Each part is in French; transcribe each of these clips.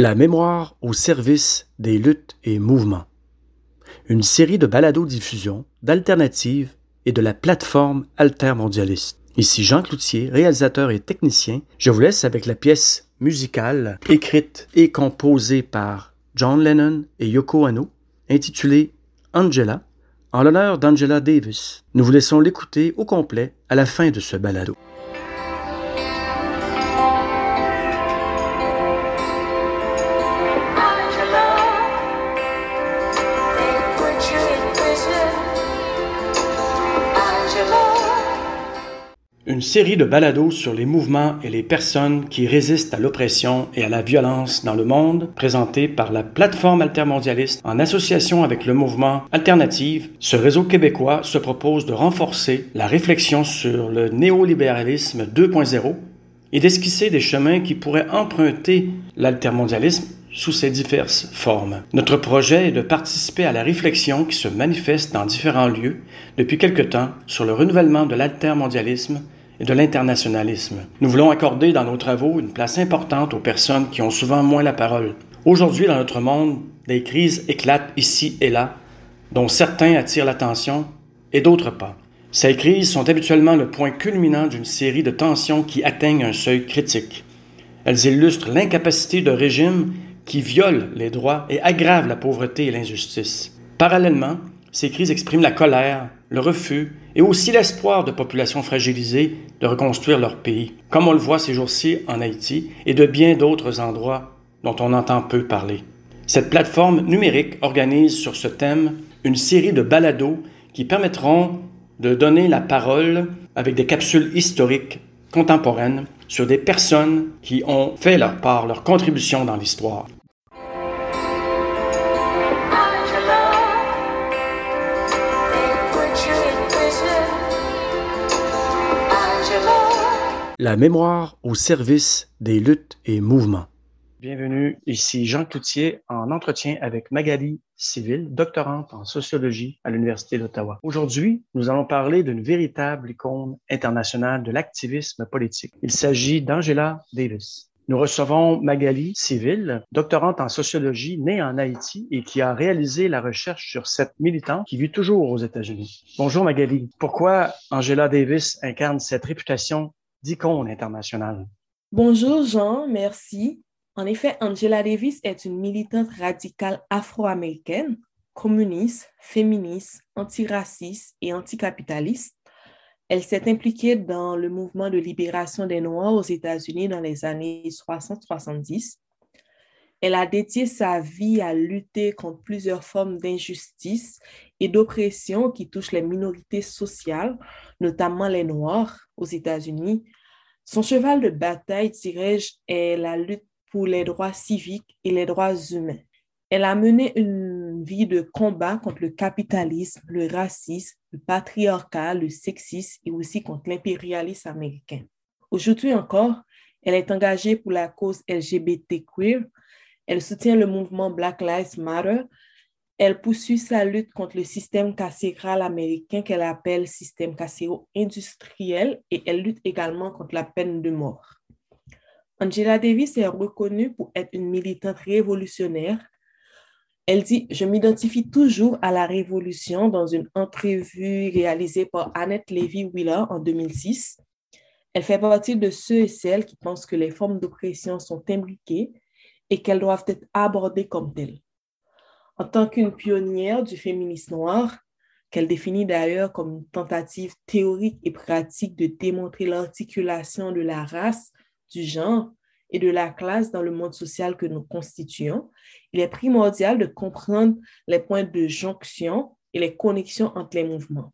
La mémoire au service des luttes et mouvements. Une série de balados-diffusion, d'alternatives et de la plateforme altermondialiste. Ici Jean Cloutier, réalisateur et technicien. Je vous laisse avec la pièce musicale écrite et composée par John Lennon et Yoko Ono, intitulée Angela, en l'honneur d'Angela Davis. Nous vous laissons l'écouter au complet à la fin de ce balado. Une série de balados sur les mouvements et les personnes qui résistent à l'oppression et à la violence dans le monde, présentés par la plateforme altermondialiste en association avec le mouvement Alternative. Ce réseau québécois se propose de renforcer la réflexion sur le néolibéralisme 2.0 et d'esquisser des chemins qui pourraient emprunter l'altermondialisme sous ses diverses formes. Notre projet est de participer à la réflexion qui se manifeste dans différents lieux depuis quelque temps sur le renouvellement de l'altermondialisme et de l'internationalisme. Nous voulons accorder dans nos travaux une place importante aux personnes qui ont souvent moins la parole. Aujourd'hui, dans notre monde, des crises éclatent ici et là, dont certains attirent l'attention et d'autres pas. Ces crises sont habituellement le point culminant d'une série de tensions qui atteignent un seuil critique. Elles illustrent l'incapacité de régimes qui violent les droits et aggravent la pauvreté et l'injustice. Parallèlement, ces crises expriment la colère, le refus et aussi l'espoir de populations fragilisées de reconstruire leur pays, comme on le voit ces jours-ci en Haïti et de bien d'autres endroits dont on entend peu parler. Cette plateforme numérique organise sur ce thème une série de balados qui permettront de donner la parole avec des capsules historiques contemporaines sur des personnes qui ont fait leur part, leur contribution dans l'histoire. La mémoire au service des luttes et mouvements. Bienvenue, ici Jean Cloutier en entretien avec Magali Civil, doctorante en sociologie à l'Université d'Ottawa. Aujourd'hui, nous allons parler d'une véritable icône internationale de l'activisme politique. Il s'agit d'Angela Davis. Nous recevons Magali Civil, doctorante en sociologie, née en Haïti et qui a réalisé la recherche sur cette militante qui vit toujours aux États-Unis. Bonjour Magali. Pourquoi Angela Davis incarne cette réputation d'icône internationale? Bonjour Jean, merci. En effet, Angela Davis est une militante radicale afro-américaine, communiste, féministe, antiraciste et anticapitaliste. Elle s'est impliquée dans le mouvement de libération des Noirs aux États-Unis dans les années 60-70. Elle a dédié sa vie à lutter contre plusieurs formes d'injustice et d'oppression qui touchent les minorités sociales, notamment les Noirs aux États-Unis. Son cheval de bataille, dirais-je, est la lutte pour les droits civiques et les droits humains. Elle a mené une vie de combat contre le capitalisme, le racisme, le patriarcat, le sexisme et aussi contre l'impérialisme américain. Aujourd'hui encore, elle est engagée pour la cause LGBT queer. Elle soutient le mouvement Black Lives Matter. Elle poursuit sa lutte contre le système carcéral américain qu'elle appelle système carcéro-industriel et elle lutte également contre la peine de mort. Angela Davis est reconnue pour être une militante révolutionnaire. Elle dit Je m'identifie toujours à la révolution dans une entrevue réalisée par Annette Levy-Wheeler en 2006. Elle fait partie de ceux et celles qui pensent que les formes d'oppression sont imbriquées et qu'elles doivent être abordées comme telles. En tant qu'une pionnière du féminisme noir, qu'elle définit d'ailleurs comme une tentative théorique et pratique de démontrer l'articulation de la race du genre et de la classe dans le monde social que nous constituons, il est primordial de comprendre les points de jonction et les connexions entre les mouvements.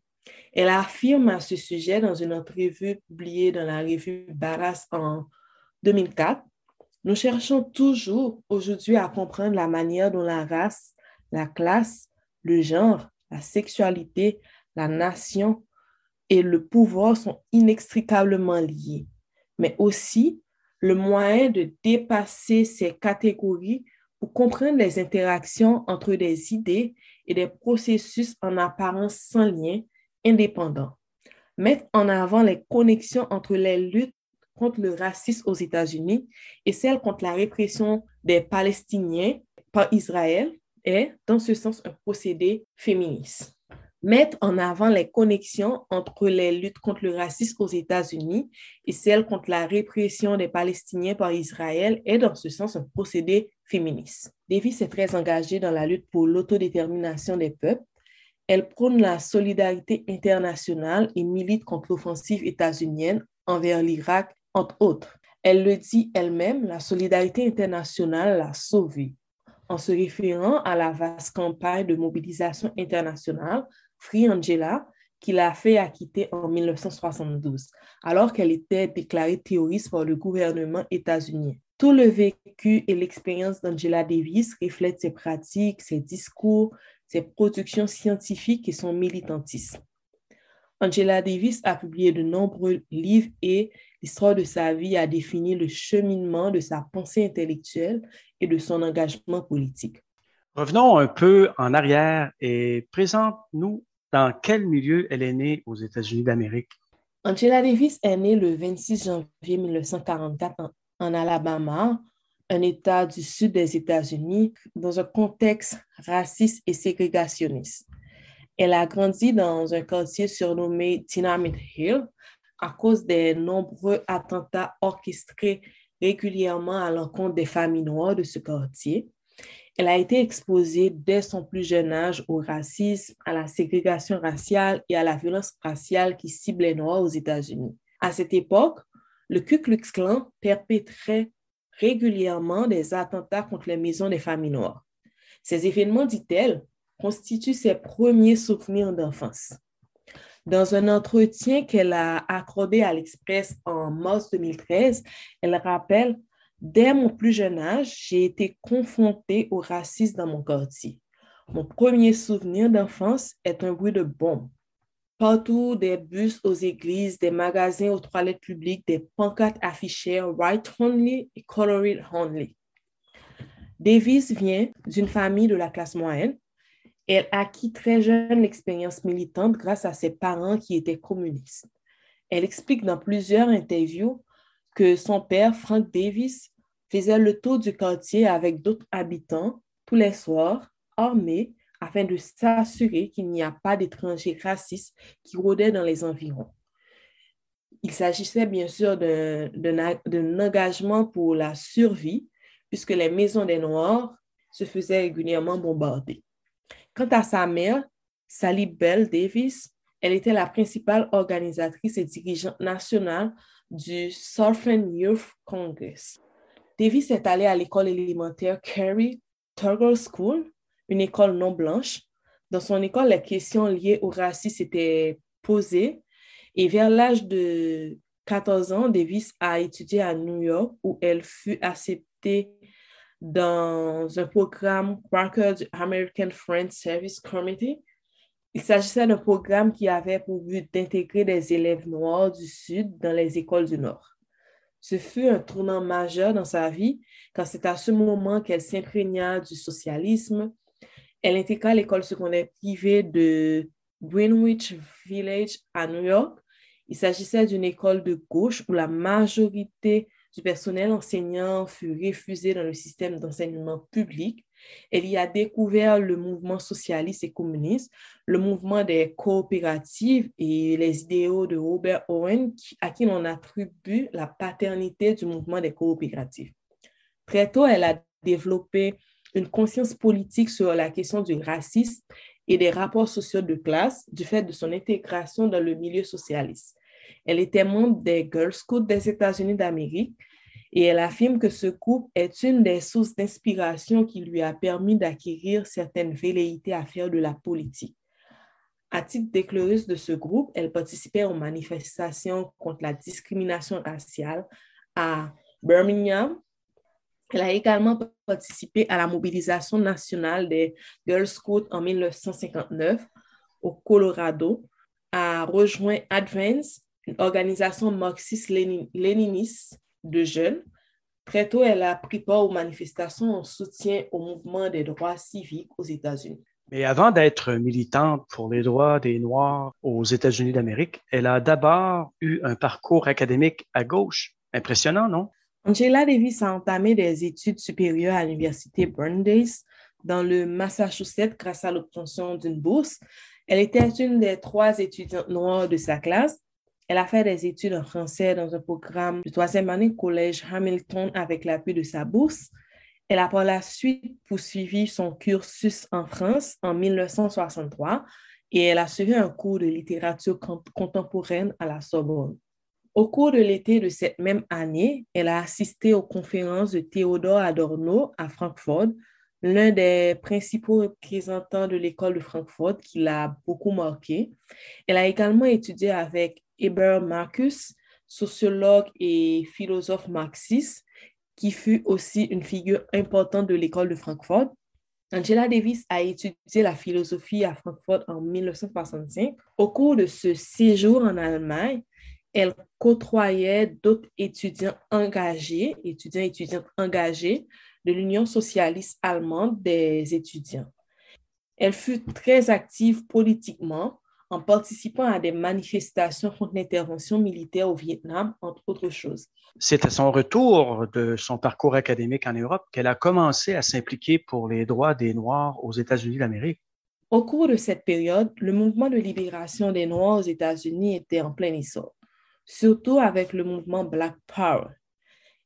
Elle affirme à ce sujet dans une entrevue publiée dans la revue Barras en 2004. Nous cherchons toujours aujourd'hui à comprendre la manière dont la race, la classe, le genre, la sexualité, la nation et le pouvoir sont inextricablement liés, mais aussi le moyen de dépasser ces catégories pour comprendre les interactions entre des idées et des processus en apparence sans lien, indépendants. Mettre en avant les connexions entre les luttes contre le racisme aux États-Unis et celle contre la répression des Palestiniens par Israël est, dans ce sens, un procédé féministe. Mettre en avant les connexions entre les luttes contre le racisme aux États-Unis et celles contre la répression des Palestiniens par Israël est, dans ce sens, un procédé féministe. Davis est très engagée dans la lutte pour l'autodétermination des peuples. Elle prône la solidarité internationale et milite contre l'offensive états-unienne envers l'Irak, entre autres. Elle le dit elle-même, la solidarité internationale l'a sauvée en se référant à la vaste campagne de mobilisation internationale Free Angela, qui l'a fait acquitter en 1972, alors qu'elle était déclarée terroriste par le gouvernement états-unien. Tout le vécu et l'expérience d'Angela Davis reflètent ses pratiques, ses discours, ses productions scientifiques et son militantisme. Angela Davis a publié de nombreux livres et l'histoire de sa vie a défini le cheminement de sa pensée intellectuelle et de son engagement politique. Revenons un peu en arrière et présente-nous dans quel milieu elle est née aux États-Unis d'Amérique. Angela Davis est née le 26 janvier 1944 en, en Alabama, un État du sud des États-Unis, dans un contexte raciste et ségrégationniste. Elle a grandi dans un quartier surnommé Dynamite Hill à cause des nombreux attentats orchestrés régulièrement à l'encontre des familles noires de ce quartier. Elle a été exposée dès son plus jeune âge au racisme, à la ségrégation raciale et à la violence raciale qui cible les Noirs aux États-Unis. À cette époque, le Ku Klux Klan perpétrait régulièrement des attentats contre les maisons des familles noires. Ces événements, dit-elle, constituent ses premiers souvenirs d'enfance. Dans un entretien qu'elle a accordé à l'Express en mars 2013, elle rappelle Dès mon plus jeune âge, j'ai été confrontée au racisme dans mon quartier. Mon premier souvenir d'enfance est un bruit de bombes. Partout, des bus aux églises, des magasins aux toilettes publiques, des pancartes affichées White Only et Colored Only. Davis vient d'une famille de la classe moyenne. Elle acquit très jeune l'expérience militante grâce à ses parents qui étaient communistes. Elle explique dans plusieurs interviews que son père, Frank Davis, faisait le tour du quartier avec d'autres habitants tous les soirs, armés, afin de s'assurer qu'il n'y a pas d'étrangers racistes qui rôdaient dans les environs. Il s'agissait bien sûr d'un engagement pour la survie, puisque les maisons des Noirs se faisaient régulièrement bombarder. Quant à sa mère, Sally Bell Davis, elle était la principale organisatrice et dirigeante nationale du Southern Youth Congress. Davis est allé à l'école élémentaire Carey Turgle School, une école non blanche. Dans son école, les questions liées au racisme étaient posées et vers l'âge de 14 ans, Davis a étudié à New York où elle fut acceptée dans un programme Parker American Friends Service Committee il s'agissait d'un programme qui avait pour but d'intégrer des élèves noirs du Sud dans les écoles du Nord. Ce fut un tournant majeur dans sa vie, car c'est à ce moment qu'elle s'imprégna du socialisme. Elle intégra l'école secondaire privée de Greenwich Village à New York. Il s'agissait d'une école de gauche où la majorité du personnel enseignant fut refusé dans le système d'enseignement public. Elle y a découvert le mouvement socialiste et communiste, le mouvement des coopératives et les idéaux de Robert Owen, à qui l'on attribue la paternité du mouvement des coopératives. Très tôt, elle a développé une conscience politique sur la question du racisme et des rapports sociaux de classe du fait de son intégration dans le milieu socialiste. Elle était membre des Girl Scouts des États-Unis d'Amérique et elle affirme que ce groupe est une des sources d'inspiration qui lui a permis d'acquérir certaines velléités à faire de la politique. À titre d'éclaireuse de ce groupe, elle participait aux manifestations contre la discrimination raciale à Birmingham. Elle a également participé à la mobilisation nationale des Girl Scouts en 1959 au Colorado, a rejoint Advance, une organisation marxiste-léniniste de jeunes. Très tôt, elle a pris part aux manifestations en soutien au mouvement des droits civiques aux États-Unis. Mais avant d'être militante pour les droits des Noirs aux États-Unis d'Amérique, elle a d'abord eu un parcours académique à gauche. Impressionnant, non? Angela Davis a entamé des études supérieures à l'université Brandeis dans le Massachusetts grâce à l'obtention d'une bourse. Elle était une des trois étudiantes noires de sa classe. Elle a fait des études en français dans un programme de troisième année au collège Hamilton avec l'appui de sa bourse. Elle a par la suite poursuivi son cursus en France en 1963 et elle a suivi un cours de littérature contemporaine à la Sorbonne. Au cours de l'été de cette même année, elle a assisté aux conférences de Théodore Adorno à Francfort, l'un des principaux représentants de l'école de Francfort qui l'a beaucoup marqué. Elle a également étudié avec Eber Marcus, sociologue et philosophe marxiste, qui fut aussi une figure importante de l'école de Francfort. Angela Davis a étudié la philosophie à Francfort en 1965. Au cours de ce séjour en Allemagne, elle côtoyait d'autres étudiants engagés, étudiants et étudiantes engagés de l'Union socialiste allemande des étudiants. Elle fut très active politiquement en participant à des manifestations contre l'intervention militaire au Vietnam, entre autres choses. C'est à son retour de son parcours académique en Europe qu'elle a commencé à s'impliquer pour les droits des Noirs aux États-Unis d'Amérique. Au cours de cette période, le mouvement de libération des Noirs aux États-Unis était en plein essor surtout avec le mouvement Black Power.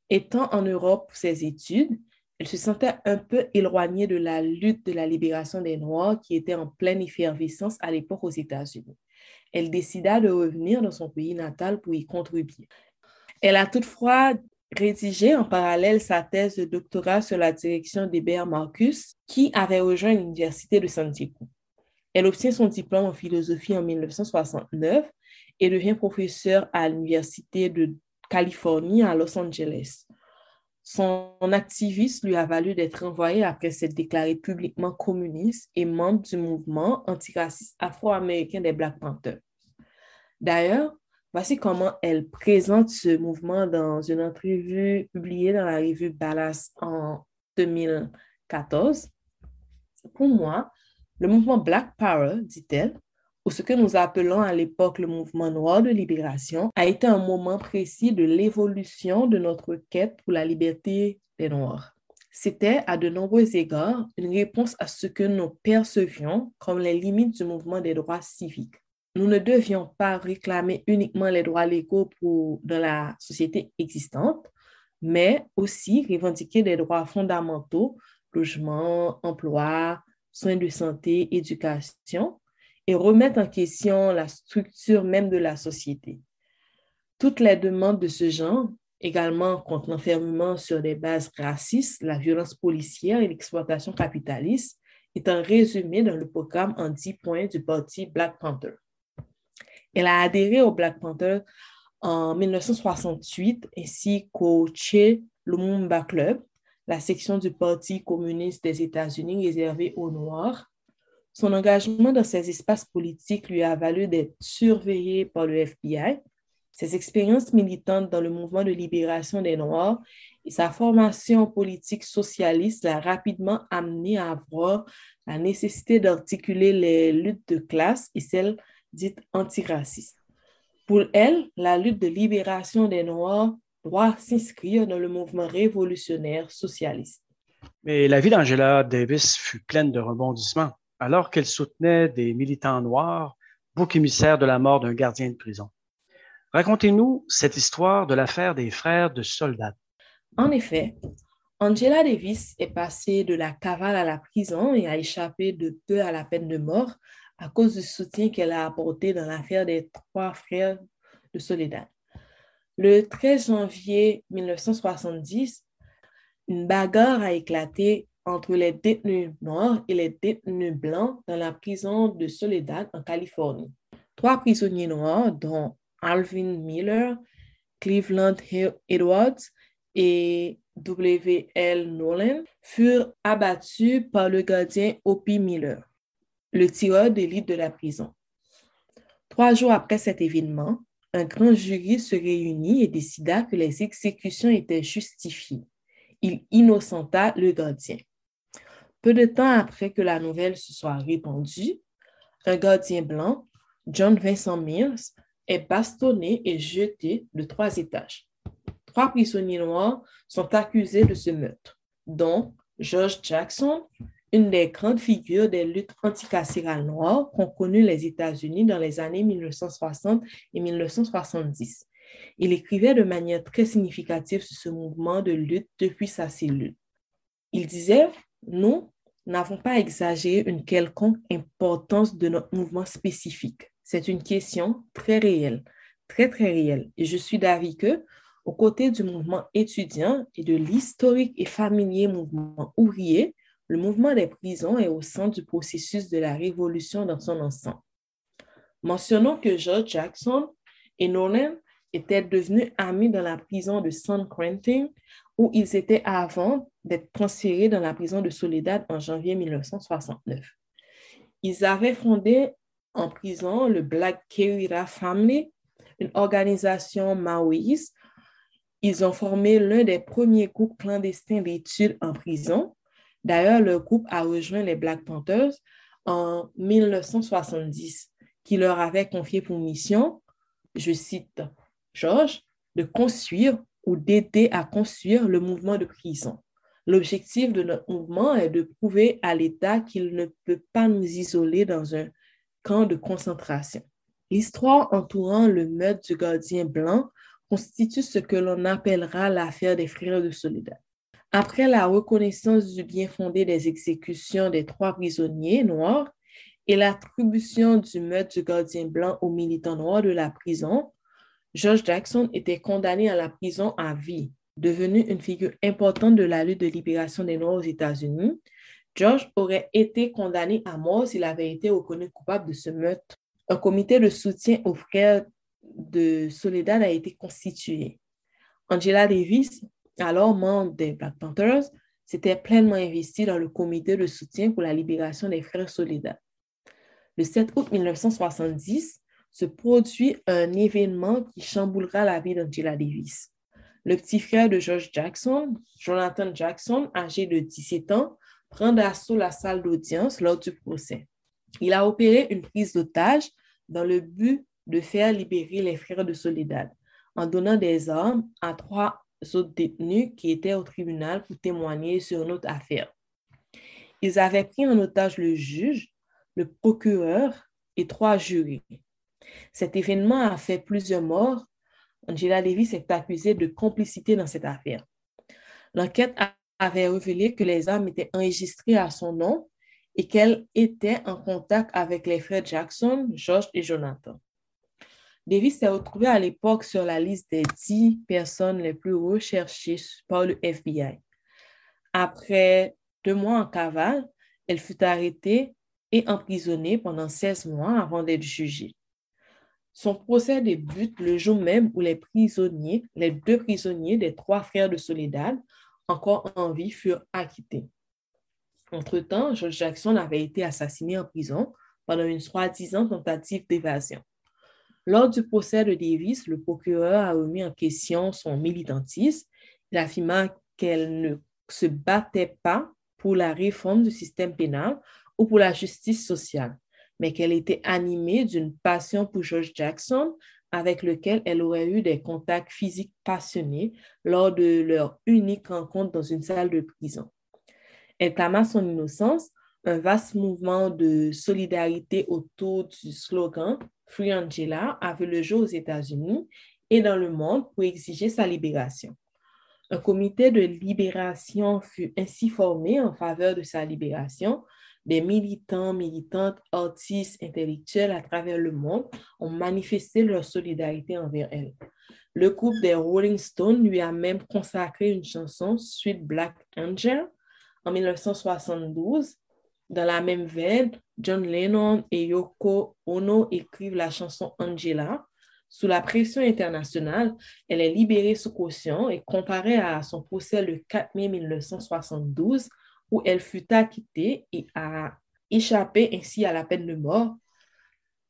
Étant en Europe pour ses études, elle se sentait un peu éloignée de la lutte de la libération des Noirs qui était en pleine effervescence à l'époque aux États-Unis. Elle décida de revenir dans son pays natal pour y contribuer. Elle a toutefois rédigé en parallèle sa thèse de doctorat sur la direction d'Hébert Marcus, qui avait rejoint l'Université de Santiago. Elle obtient son diplôme en philosophie en 1969 et devient professeur à l'Université de Californie à Los Angeles. Son activisme lui a valu d'être envoyé après s'être déclaré publiquement communiste et membre du mouvement antiraciste afro-américain des Black Panthers. D'ailleurs, voici comment elle présente ce mouvement dans une entrevue publiée dans la revue Ballast en 2014. Pour moi, le mouvement Black Power, dit-elle, ce que nous appelons à l'époque le mouvement noir de libération, a été un moment précis de l'évolution de notre quête pour la liberté des Noirs. C'était à de nombreux égards une réponse à ce que nous percevions comme les limites du mouvement des droits civiques. Nous ne devions pas réclamer uniquement les droits légaux pour, dans la société existante, mais aussi revendiquer des droits fondamentaux, logement, emploi, soins de santé, éducation, et remettre en question la structure même de la société. Toutes les demandes de ce genre, également contre l'enfermement sur des bases racistes, la violence policière et l'exploitation capitaliste, étant résumées dans le programme en 10 points du parti Black Panther. Elle a adhéré au Black Panther en 1968 ainsi qu'au Che Lumumba Club, la section du Parti communiste des États-Unis réservée aux Noirs, son engagement dans ces espaces politiques lui a valu d'être surveillé par le FBI. Ses expériences militantes dans le mouvement de libération des Noirs et sa formation politique socialiste l'a rapidement amené à voir la nécessité d'articuler les luttes de classe et celles dites antiracistes. Pour elle, la lutte de libération des Noirs doit s'inscrire dans le mouvement révolutionnaire socialiste. Mais la vie d'Angela Davis fut pleine de rebondissements alors qu'elle soutenait des militants noirs, bouc émissaire de la mort d'un gardien de prison. Racontez-nous cette histoire de l'affaire des frères de soldats. En effet, Angela Davis est passée de la cavale à la prison et a échappé de peu à la peine de mort à cause du soutien qu'elle a apporté dans l'affaire des trois frères de Soledad. Le 13 janvier 1970, une bagarre a éclaté entre les détenus noirs et les détenus blancs dans la prison de Soledad en Californie. Trois prisonniers noirs, dont Alvin Miller, Cleveland Edwards et W.L. Nolan, furent abattus par le gardien Opie Miller, le tireur d'élite de la prison. Trois jours après cet événement, un grand jury se réunit et décida que les exécutions étaient justifiées. Il innocenta le gardien. Peu de temps après que la nouvelle se soit répandue, un gardien blanc, John Vincent Mills, est bastonné et jeté de trois étages. trois prisonniers noirs sont accusés de ce meurtre, dont George Jackson, une des grandes figures des luttes anticarcérales noires qu'ont connues les États-Unis dans les années 1960 et 1970. Il écrivait de manière très significative sur ce mouvement de lutte depuis sa cellule. Il disait, nous n'avons pas exagéré une quelconque importance de notre mouvement spécifique. C'est une question très réelle, très, très réelle. Et je suis d'avis que, aux côtés du mouvement étudiant et de l'historique et familier mouvement ouvrier, le mouvement des prisons est au centre du processus de la révolution dans son ensemble. Mentionnons que George Jackson et Nolan étaient devenus amis dans la prison de San Quentin, où ils étaient avant d'être transférés dans la prison de Soledad en janvier 1969. Ils avaient fondé en prison le Black Kerira Family, une organisation maoïste. Ils ont formé l'un des premiers groupes clandestins d'études en prison D'ailleurs, le groupe a rejoint les Black Panthers en 1970, qui leur avait confié pour mission, je cite George, de construire ou d'aider à construire le mouvement de prison. L'objectif de notre mouvement est de prouver à l'État qu'il ne peut pas nous isoler dans un camp de concentration. L'histoire entourant le meurtre du gardien blanc constitue ce que l'on appellera l'affaire des frères de Soledad. Après la reconnaissance du bien fondé des exécutions des trois prisonniers noirs et l'attribution du meurtre du gardien blanc aux militants noirs de la prison, George Jackson était condamné à la prison à vie. Devenu une figure importante de la lutte de libération des Noirs aux États-Unis, George aurait été condamné à mort s'il avait été reconnu coupable de ce meurtre. Un comité de soutien aux frères de Soledad a été constitué. Angela Davis, alors membre des Black Panthers, s'était pleinement investi dans le comité de soutien pour la libération des frères Soledad. Le 7 août 1970 se produit un événement qui chamboulera la vie d'Angela Davis. Le petit frère de George Jackson, Jonathan Jackson, âgé de 17 ans, prend d'assaut la salle d'audience lors du procès. Il a opéré une prise d'otage dans le but de faire libérer les frères de Soledad en donnant des armes à trois autres détenus qui étaient au tribunal pour témoigner sur une autre affaire. Ils avaient pris en otage le juge, le procureur et trois jurys. Cet événement a fait plusieurs morts. Angela Davis est accusée de complicité dans cette affaire. L'enquête avait révélé que les armes étaient enregistrées à son nom et qu'elle était en contact avec les frères Jackson, George et Jonathan. Davis s'est retrouvé à l'époque sur la liste des dix personnes les plus recherchées par le FBI. Après deux mois en cavale, elle fut arrêtée et emprisonnée pendant 16 mois avant d'être jugée. Son procès débute le jour même où les prisonniers, les deux prisonniers des trois frères de Soledad, encore en vie, furent acquittés. Entre-temps, George Jackson avait été assassiné en prison pendant une soi-disant tentative d'évasion. Lors du procès de Davis, le procureur a remis en question son militantisme. Il affirma qu'elle ne se battait pas pour la réforme du système pénal ou pour la justice sociale, mais qu'elle était animée d'une passion pour George Jackson, avec lequel elle aurait eu des contacts physiques passionnés lors de leur unique rencontre dans une salle de prison. Elle clama son innocence, un vaste mouvement de solidarité autour du slogan Free Angela a vu le jour aux États-Unis et dans le monde pour exiger sa libération. Un comité de libération fut ainsi formé en faveur de sa libération. Des militants, militantes, artistes, intellectuels à travers le monde ont manifesté leur solidarité envers elle. Le groupe des Rolling Stones lui a même consacré une chanson, Sweet Black Angel, en 1972 dans la même veine, John Lennon et Yoko Ono écrivent la chanson Angela. Sous la pression internationale, elle est libérée sous caution et comparée à son procès le 4 mai 1972, où elle fut acquittée et a échappé ainsi à la peine de mort.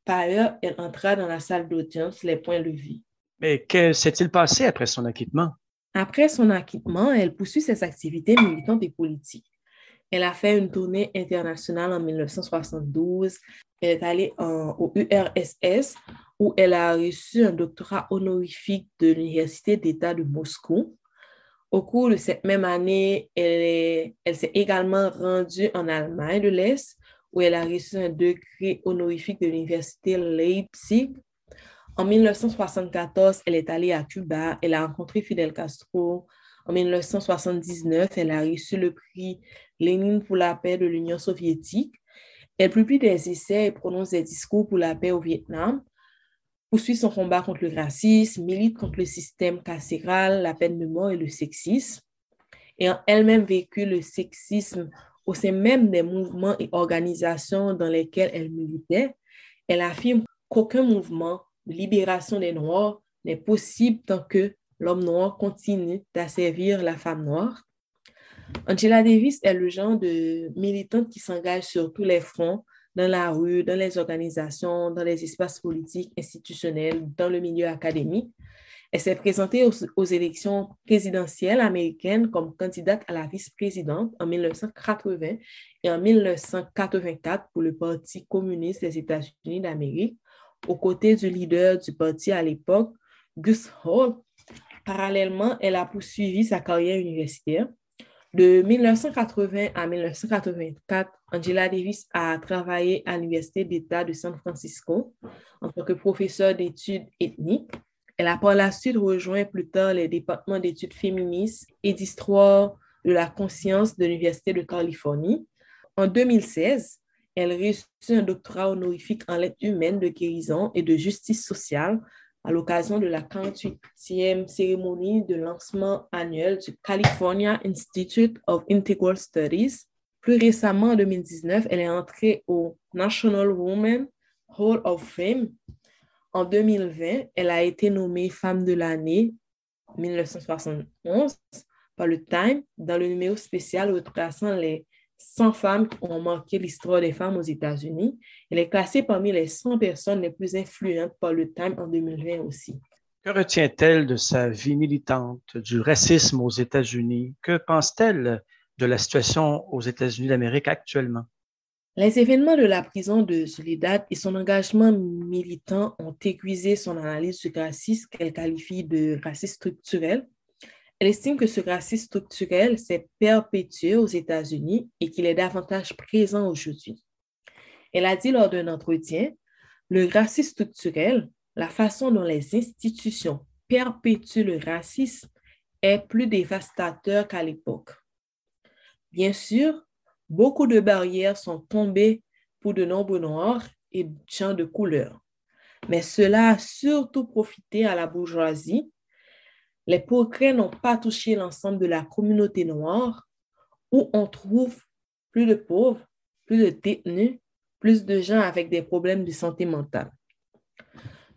Par ailleurs, elle entra dans la salle d'audience, les points levés. Mais que s'est-il passé après son acquittement? Après son acquittement, elle poursuit ses activités militantes et politiques. Elle a fait une tournée internationale en 1972. elle est allée au URSS où elle a reçu un doctorat honorifique de l'Université d'État de Moscou. Au cours de cette même année, elle, s'est également rendue en Allemagne de l'Est, où elle a reçu un degré honorifique de l'Université Leipzig. En 1974, elle est allée à Cuba. Elle a rencontré Fidel Castro. En 1979, elle a reçu le prix Lénine pour la paix de l'Union soviétique. Elle publie des essais et prononce des discours pour la paix au Vietnam poursuit son combat contre le racisme, milite contre le système carcéral, la peine de mort et le sexisme. Ayant elle-même vécu le sexisme au sein même des mouvements et organisations dans lesquels elle militait, elle affirme qu'aucun mouvement de libération des Noirs n'est possible tant que l'homme noir continue d'asservir la femme noire. Angela Davis est le genre de militante qui s'engage sur tous les fronts dans la rue, dans les organisations, dans les espaces politiques, institutionnels, dans le milieu académique. Elle s'est présentée aux, élections présidentielles américaines comme candidate à la vice-présidente en 1980 et en 1984 pour le Parti communiste des États-Unis d'Amérique, aux côtés du leader du parti à l'époque, Gus Hall. Parallèlement, elle a poursuivi sa carrière universitaire. De 1980 à 1984, Angela Davis a travaillé à l'Université d'État de San Francisco en tant que professeure d'études ethniques. Elle a par la suite rejoint plus tard les départements d'études féministes et d'histoire de la conscience de l'Université de Californie. En 2016, elle reçut un doctorat honorifique en lettres humaines de guérison et de justice sociale à l'occasion de la 48e cérémonie de lancement annuel du California Institute of Integral Studies. Plus récemment, en 2019, elle est entrée au National Women Hall of Fame. En 2020, elle a été nommée Femme de l'année 1971 par le Time dans le numéro spécial retraçant les 100 femmes qui ont marqué l'histoire des femmes aux États-Unis. Elle est classée parmi les 100 personnes les plus influentes par le Time en 2020 aussi. Que retient-elle de sa vie militante, du racisme aux États-Unis? Que pense-t-elle de la situation aux États-Unis d'Amérique actuellement? Les événements de la prison de Soledad et son engagement militant ont aiguisé son analyse du racisme qu'elle qualifie de racisme structurel elle estime que ce racisme structurel s'est perpétué aux États-Unis et qu'il est davantage présent aujourd'hui. Elle a dit lors d'un entretien, le racisme structurel, la façon dont les institutions perpétuent le racisme est plus dévastateur qu'à l'époque. Bien sûr, beaucoup de barrières sont tombées pour de nombreux Noirs et gens de couleur, mais cela a surtout profité à la bourgeoisie les progrès n'ont pas touché l'ensemble de la communauté noire où on trouve plus de pauvres, plus de détenus, plus de gens avec des problèmes de santé mentale.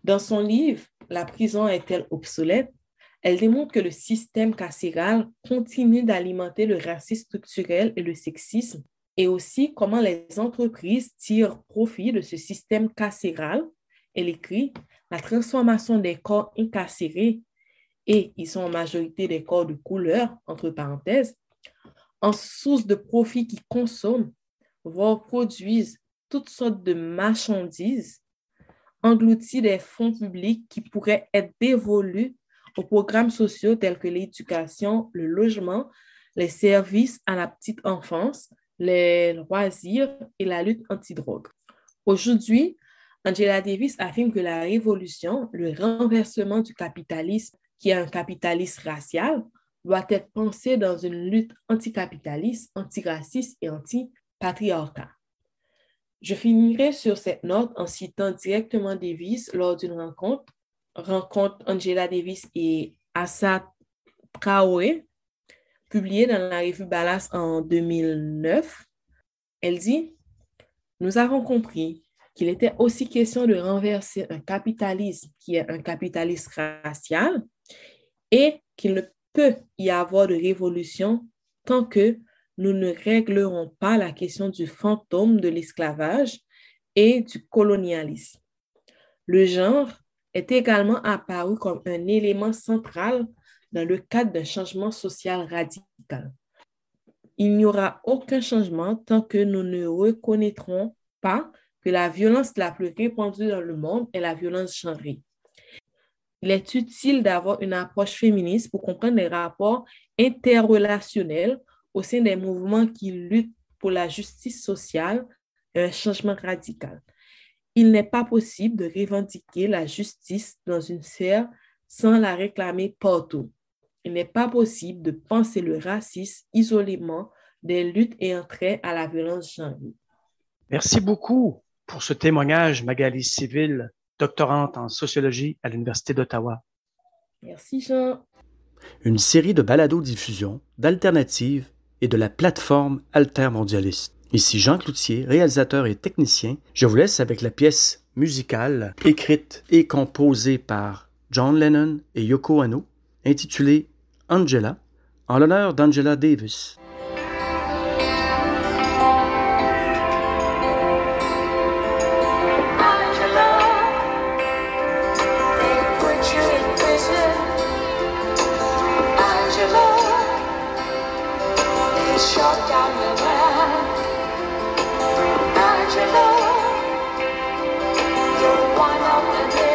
Dans son livre La prison est-elle obsolète? Elle démontre que le système carcéral continue d'alimenter le racisme structurel et le sexisme et aussi comment les entreprises tirent profit de ce système carcéral. Elle écrit La transformation des corps incarcérés et ils sont en majorité des corps de couleur, entre parenthèses, en source de profit qui consomment, voire produisent toutes sortes de marchandises, engloutis des fonds publics qui pourraient être dévolus aux programmes sociaux tels que l'éducation, le logement, les services à la petite enfance, les loisirs et la lutte anti-drogue. Aujourd'hui, Angela Davis affirme que la révolution, le renversement du capitalisme qui est un capitalisme racial, doit être pensé dans une lutte anticapitaliste, antiraciste et anti-patriarcat. Je finirai sur cette note en citant directement Davis lors d'une rencontre, rencontre Angela Davis et Assa Traoré, publiée dans la revue Ballas en 2009. Elle dit, Nous avons compris qu'il était aussi question de renverser un capitalisme qui est un capitalisme racial et qu'il ne peut y avoir de révolution tant que nous ne réglerons pas la question du fantôme de l'esclavage et du colonialisme. Le genre est également apparu comme un élément central dans le cadre d'un changement social radical. Il n'y aura aucun changement tant que nous ne reconnaîtrons pas que la violence la plus répandue dans le monde est la violence genrée. Il est utile d'avoir une approche féministe pour comprendre les rapports interrelationnels au sein des mouvements qui luttent pour la justice sociale et un changement radical. Il n'est pas possible de revendiquer la justice dans une sphère sans la réclamer partout. Il n'est pas possible de penser le racisme isolément des luttes et trait à la violence genrée. Merci beaucoup pour ce témoignage, Magali Civil, doctorante en sociologie à l'Université d'Ottawa. Merci, Jean. Une série de balados-diffusion, d'alternatives et de la plateforme altermondialiste. Ici Jean Cloutier, réalisateur et technicien. Je vous laisse avec la pièce musicale écrite et composée par John Lennon et Yoko Ono, intitulée Angela, en l'honneur d'Angela Davis. You're one of the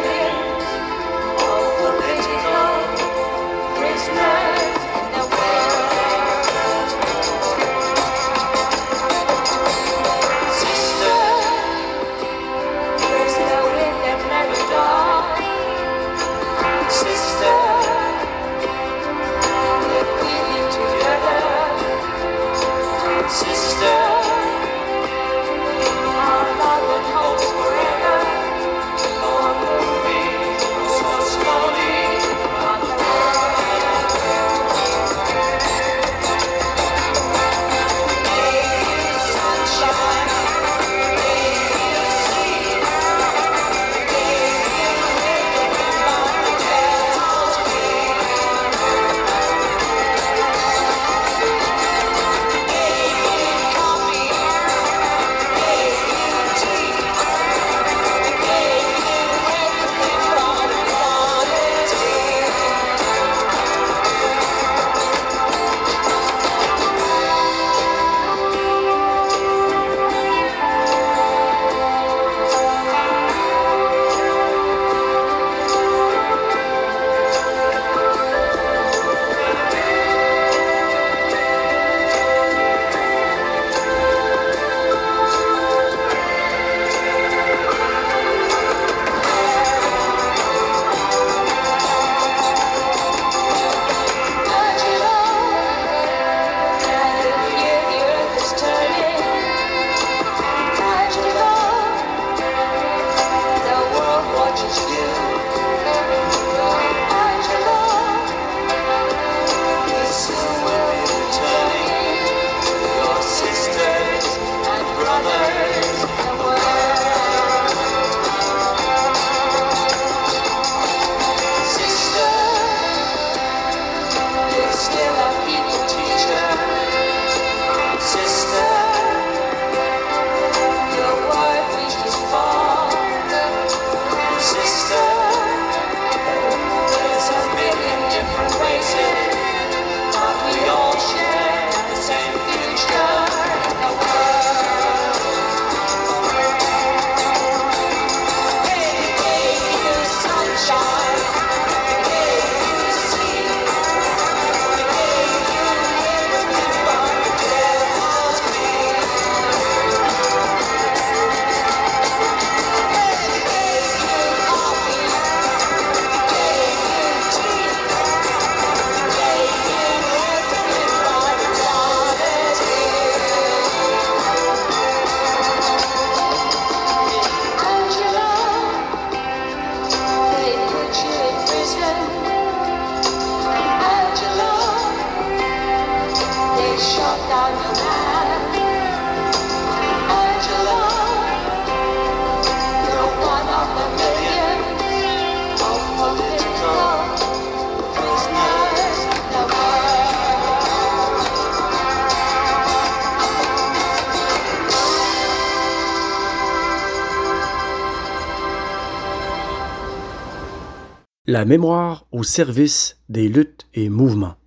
La mémoire au service des luttes et mouvements.